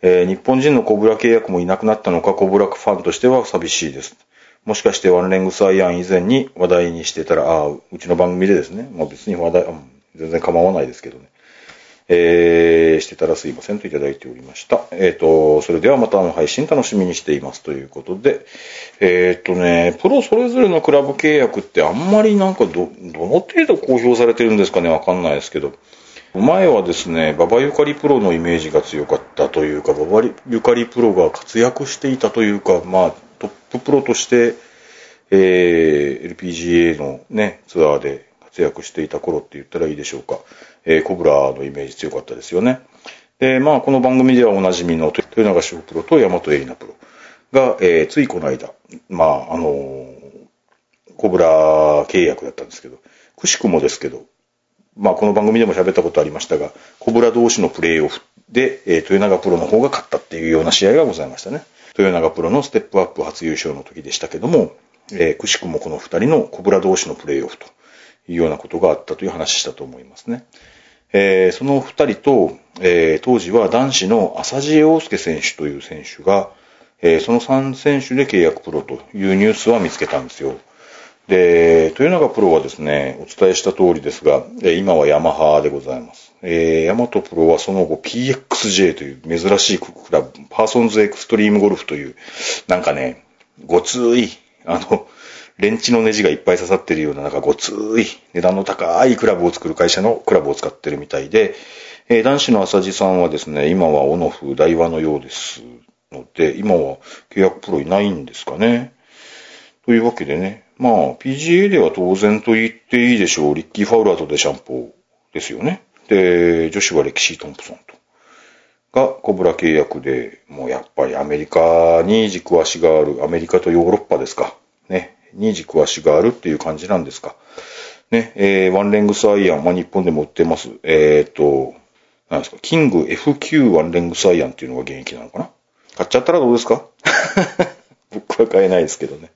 S1: えー日本人のコブラ契約もいなくなったのか、コブラファンとしては寂しいです。もしかしてワンレングスアイアン以前に話題にしてたら、ああ、うちの番組でですね。まあ別に話題、全然構わないですけどね。えー、してたらすいませんといただいておりました。えっ、と、それではまたの配信楽しみにしていますということで、えっ、とね、プロそれぞれのクラブ契約ってあんまりなんかど、どの程度公表されてるんですかねわかんないですけど、前はですね、馬場ゆかりプロのイメージが強かったというか、馬場ゆかりプロが活躍していたというか、まあ、トッププロとして、えー LPGA のね、ツアーで活躍していた頃って言ったらいいでしょうか。えーコブラのイメージ強かったですよね。で、まあ、この番組ではおなじみの豊永翔プロと大和エリナプロが、えーついこの間、まあ、あのーコブラ契約だったんですけど、くしくもですけど、まあ、この番組でも喋ったことありましたが、コブラ同士のプレーオフで、えー豊永プロの方が勝ったっていうような試合がございましたね。豊永プロのステップアップ初優勝の時でしたけども、えーくしくもこの二人のコブラ同士のプレーオフというようなことがあったという話したと思いますね。えーその二人と、えー当時は男子の浅地洋介選手という選手が、えーその3選手で契約プロというニュースは見つけたんですよ。で、豊永プロはですね、お伝えした通りですが、今はヤマハでございます。えー、ヤマトプロはその後 PXJ という珍しいクラブ、パーソンズエクストリームゴルフという、なんかね、ごつい、あの、レンチのネジがいっぱい刺さってるような、なんかごつい、値段の高いクラブを作る会社のクラブを使ってるみたいで、えー男子の浅地さんはですね、今はオノフ、大和のようですので、今は契約プロいないんですかね。というわけでね、まあ、PGA では当然と言っていいでしょう。リッキー・ファウラーとデシャンポーですよね。で、女子はレキシー・トンプソンと。が、コブラ契約で、もうやっぱりアメリカに軸足がある、アメリカとヨーロッパですか。ね。に軸足があるっていう感じなんですか。ね。えー、ワンレングスアイアン、まあ日本でも売ってます。えっ、と、なんですか、キング FQ ワンレングスアイアンっていうのが現役なのかな買っちゃったらどうですか？[LAUGHS] 僕は買えないですけどね。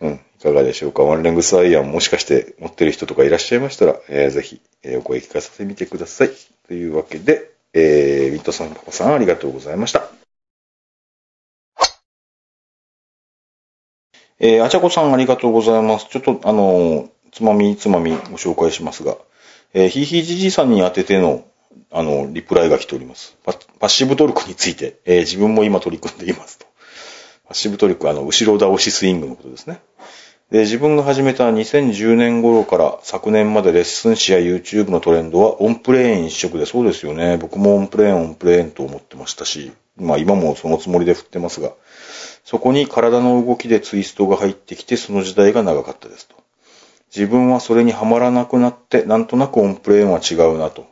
S1: うん。いかがでしょうか。ワンレングスアイアンもしかして持ってる人とかいらっしゃいましたら、えーぜひ、えーお声聞かせてみてください。というわけで、えー、ミッドさん、パパさんありがとうございました。えー、あちゃこさんありがとうございます。ちょっと、あのつまみつまみご紹介しますが、えー、ひいひいじじいさんに当てての、あの、リプライが来ております。パパッシブトルクについて、えー自分も今取り組んでいますと。パッシブトリック、あの、後ろ倒しスイングのことですね。で、自分が始めた2010年頃から昨年までレッスン誌や YouTube のトレンドはオンプレーン一色でそうですよね。僕もオンプレーン、オンプレーンと思ってましたし、まあ今もそのつもりで振ってますが、そこに体の動きでツイストが入ってきてその時代が長かったですと。自分はそれにはまらなくなって、なんとなくオンプレーンは違うなと。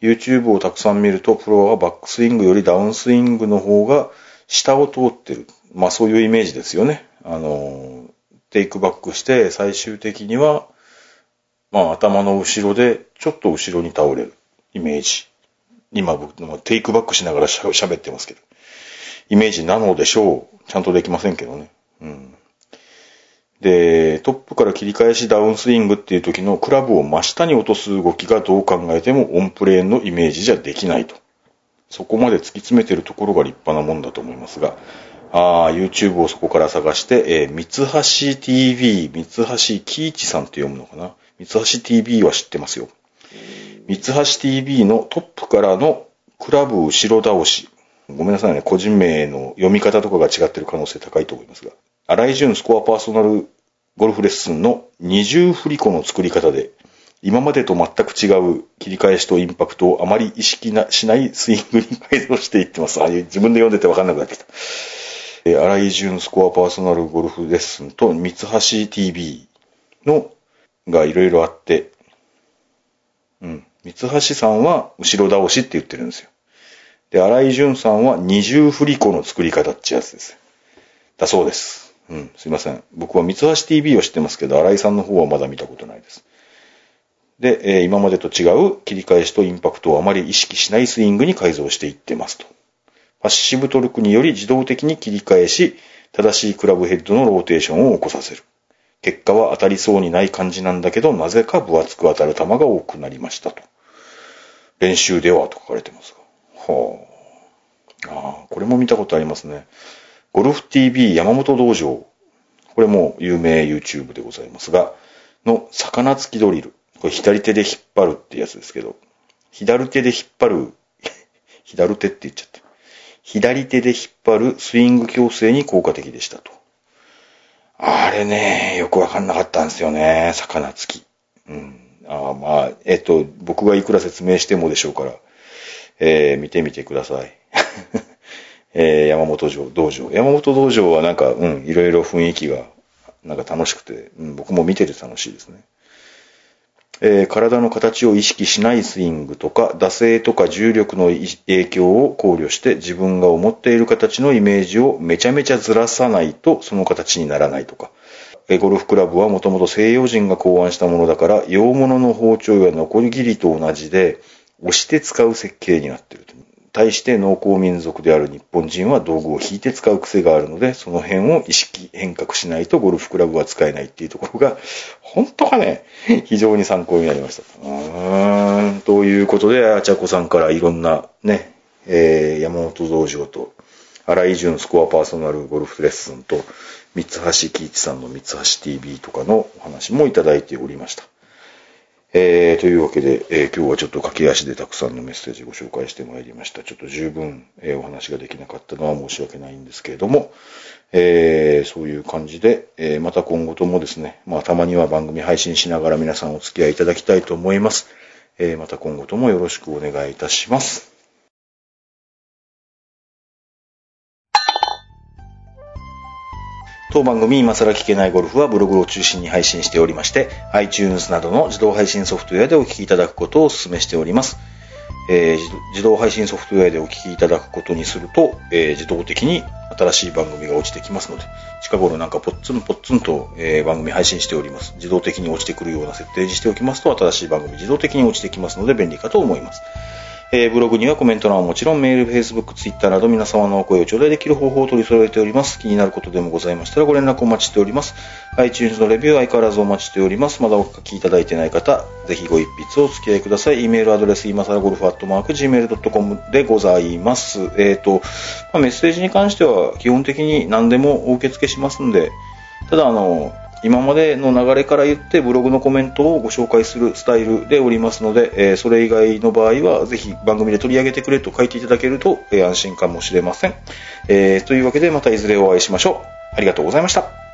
S1: YouTube をたくさん見ると、プロはバックスイングよりダウンスイングの方が下を通ってる。まあそういうイメージですよね。あの、テイクバックして最終的には、まあ頭の後ろでちょっと後ろに倒れるイメージ。今僕テイクバックしながら喋ってますけど。イメージなのでしょう。ちゃんとできませんけどね。うん。で、トップから切り返しダウンスイングっていう時のクラブを真下に落とす動きがどう考えてもオンプレーンのイメージじゃできないと。そこまで突き詰めてるところが立派なもんだと思いますが、あー YouTube をそこから探して、えー、三橋 TV、三橋喜一さんって読むのかな？三橋 TV は知ってますよ。三橋 TV のトップからのクラブ後ろ倒し。ごめんなさいね、個人名の読み方とかが違ってる可能性高いと思いますが。荒井淳スコアパーソナルゴルフレッスンの二重振り子の作り方で、今までと全く違う切り返しとインパクトをあまり意識なしないスイングに改造していってます。ああいう自分で読んでて分かんなくなってきた。えー荒井淳スコアパーソナルゴルフレッスンと三橋 TV のがいろいろあって、うん。三橋さんは後ろ倒しって言ってるんですよ。で、荒井淳さんは二重振り子の作り方ってやつです。だそうです。うん、すいません。僕は三橋 TV を知ってますけど、荒井さんの方はまだ見たことないです。で、えー今までと違う切り返しとインパクトをあまり意識しないスイングに改造していってますと。パッシブトルクにより自動的に切り返し、正しいクラブヘッドのローテーションを起こさせる。結果は当たりそうにない感じなんだけど、なぜか分厚く当たる球が多くなりましたと。練習ではと書かれてます。はあ。ああ、これも見たことありますね。ゴルフ TV 山本道場。これも有名 YouTube でございますが、の魚付きドリル。これ左手で引っ張るってやつですけど、左手で引っ張る、[LAUGHS] 左手って言っちゃった。左手で引っ張るスイング矯正に効果的でしたと。あれね、よくわかんなかったんですよね。魚付き。うん。あまあ、えっと、僕がいくら説明してもでしょうから、えー、見てみてください。[LAUGHS] えー、山本城道場。山本道場はなんか、うん、いろいろ雰囲気が、なんか楽しくて、うん、僕も見てて楽しいですね。えー、体の形を意識しないスイングとか、惰性とか重力の影響を考慮して自分が思っている形のイメージをめちゃめちゃずらさないとその形にならないとか。えゴルフクラブはもともと西洋人が考案したものだから、洋物の包丁やノコギリと同じで、押して使う設計になっている。対して農耕民族である日本人は道具を引いて使う癖があるので、その辺を意識変革しないとゴルフクラブは使えないっていうところが、本当かね、非常に参考になりました。うーん、ということで、あちゃこさんからいろんなね、えー、山本道場と、荒井淳スコアパーソナルゴルフレッスンと、三橋喜一さんの三橋 TV とかのお話もいただいておりました。えー、というわけで、えー、今日はちょっと駆け足でたくさんのメッセージご紹介してまいりました。ちょっと十分、えー、お話ができなかったのは申し訳ないんですけれども、え、そういう感じで、えまた今後ともですね、まあたまには番組配信しながら皆さんお付き合いいただきたいと思います。えまた今後ともよろしくお願いいたします。当番組今更聞けないゴルフはブログを中心に配信しておりまして、iTunes などの自動配信ソフトウェアでお聞きいただくことをお勧めしております。えー、自動配信ソフトウェアでお聞きいただくことにすると、えー、自動的に新しい番組が落ちてきますので、近頃なんかポッツンポッツンと、えー、番組配信しております。自動的に落ちてくるような設定にしておきますと、新しい番組自動的に落ちてきますので便利かと思います。えー、ブログにはコメント欄はもちろんメール、フェイスブック、ツイッターなど皆様のお声を頂戴できる方法を取り揃えております。気になることでもございましたらご連絡お待ちしております。iTunes のレビュー相変わらずお待ちしております。まだお書きいただいてない方、ぜひご一筆お付き合いください。e メールアドレス、今更ゴルフアットマーク gmail.com でございます。えっ、ー、と、まあ、メッセージに関しては基本的に何でもお受け付けしますんで、ただあの、今までの流れから言ってブログのコメントをご紹介するスタイルでおりますので、えー、それ以外の場合はぜひ番組で取り上げてくれと書いていただけると、えー、安心かもしれません、えー、というわけでまたいずれお会いしましょう。ありがとうございました。